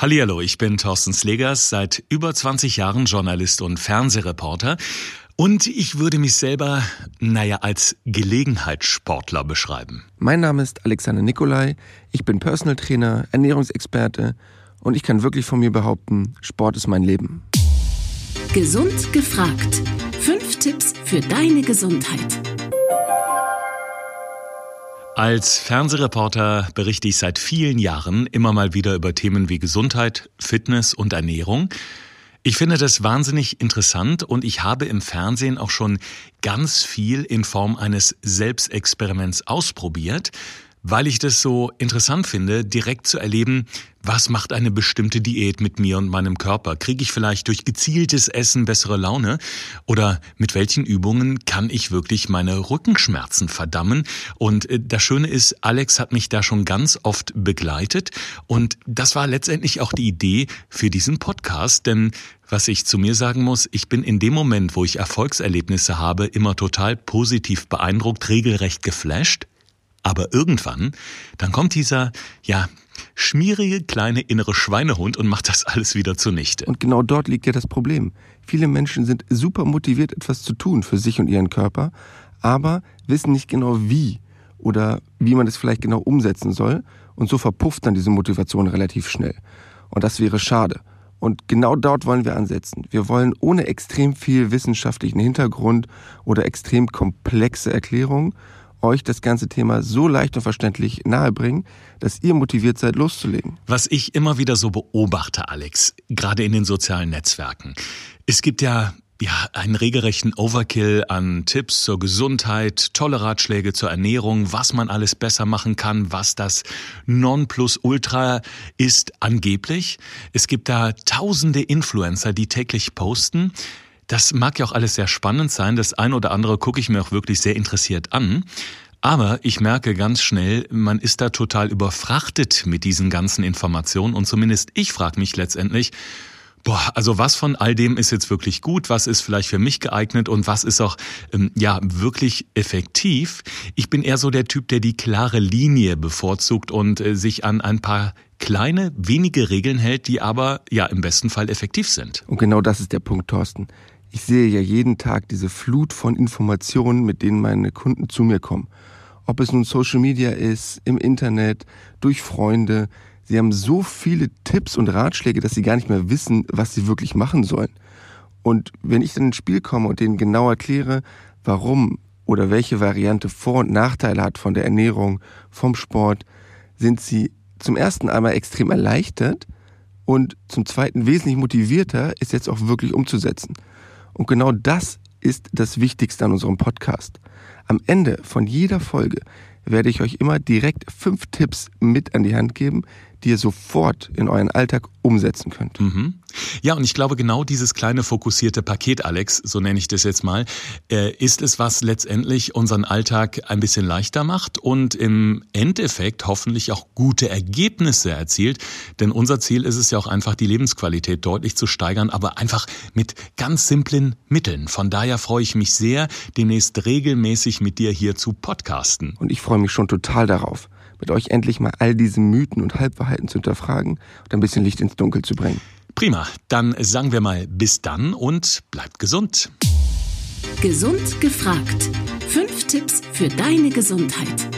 Hallihallo, ich bin Thorsten Slegers, seit über 20 Jahren Journalist und Fernsehreporter. Und ich würde mich selber, naja, als Gelegenheitssportler beschreiben. Mein Name ist Alexander Nikolai. Ich bin Personal Trainer, Ernährungsexperte und ich kann wirklich von mir behaupten, Sport ist mein Leben. Gesund gefragt. Fünf Tipps für deine Gesundheit. Als Fernsehreporter berichte ich seit vielen Jahren immer mal wieder über Themen wie Gesundheit, Fitness und Ernährung. Ich finde das wahnsinnig interessant und ich habe im Fernsehen auch schon ganz viel in Form eines Selbstexperiments ausprobiert weil ich das so interessant finde, direkt zu erleben, was macht eine bestimmte Diät mit mir und meinem Körper? Kriege ich vielleicht durch gezieltes Essen bessere Laune? Oder mit welchen Übungen kann ich wirklich meine Rückenschmerzen verdammen? Und äh, das Schöne ist, Alex hat mich da schon ganz oft begleitet und das war letztendlich auch die Idee für diesen Podcast, denn was ich zu mir sagen muss, ich bin in dem Moment, wo ich Erfolgserlebnisse habe, immer total positiv beeindruckt, regelrecht geflasht. Aber irgendwann, dann kommt dieser, ja, schmierige kleine innere Schweinehund und macht das alles wieder zunichte. Und genau dort liegt ja das Problem. Viele Menschen sind super motiviert, etwas zu tun für sich und ihren Körper, aber wissen nicht genau wie oder wie man es vielleicht genau umsetzen soll. Und so verpufft dann diese Motivation relativ schnell. Und das wäre schade. Und genau dort wollen wir ansetzen. Wir wollen ohne extrem viel wissenschaftlichen Hintergrund oder extrem komplexe Erklärungen euch das ganze Thema so leicht und verständlich nahebringen, dass ihr motiviert seid, loszulegen. Was ich immer wieder so beobachte, Alex, gerade in den sozialen Netzwerken. Es gibt ja ja, einen regelrechten Overkill an Tipps zur Gesundheit, tolle Ratschläge zur Ernährung, was man alles besser machen kann, was das Nonplusultra ist angeblich. Es gibt da tausende Influencer, die täglich posten. Das mag ja auch alles sehr spannend sein. Das eine oder andere gucke ich mir auch wirklich sehr interessiert an. Aber ich merke ganz schnell, man ist da total überfrachtet mit diesen ganzen Informationen und zumindest ich frage mich letztendlich, boah, also was von all dem ist jetzt wirklich gut, was ist vielleicht für mich geeignet und was ist auch ähm, ja wirklich effektiv. Ich bin eher so der Typ, der die klare Linie bevorzugt und äh, sich an ein paar kleine, wenige Regeln hält, die aber ja im besten Fall effektiv sind. Und genau das ist der Punkt, Thorsten ich sehe ja jeden Tag diese Flut von Informationen, mit denen meine Kunden zu mir kommen. Ob es nun Social Media ist, im Internet, durch Freunde. Sie haben so viele Tipps und Ratschläge, dass sie gar nicht mehr wissen, was sie wirklich machen sollen. Und wenn ich dann ins Spiel komme und denen genau erkläre, warum oder welche Variante Vor- und Nachteile hat von der Ernährung, vom Sport, sind sie zum ersten einmal extrem erleichtert und zum zweiten wesentlich motivierter, es jetzt auch wirklich umzusetzen. Und genau das ist das Wichtigste an unserem Podcast. Am Ende von jeder Folge werde ich euch immer direkt fünf Tipps mit an die Hand geben, die ihr sofort in euren Alltag umsetzen könnt. Mhm. Ja, und ich glaube, genau dieses kleine fokussierte Paket, Alex, so nenne ich das jetzt mal, äh, ist es, was letztendlich unseren Alltag ein bisschen leichter macht und im Endeffekt hoffentlich auch gute Ergebnisse erzielt. Denn unser Ziel ist es ja auch einfach, die Lebensqualität deutlich zu steigern, aber einfach mit ganz simplen Mitteln. Von daher freue ich mich sehr, demnächst regelmäßig mit dir hier zu podcasten. Und ich freue mich schon total darauf mit euch endlich mal all diese Mythen und Halbwahrheiten zu hinterfragen und ein bisschen Licht ins Dunkel zu bringen. Prima, dann sagen wir mal bis dann und bleibt gesund. Gesund gefragt. Fünf Tipps für deine Gesundheit.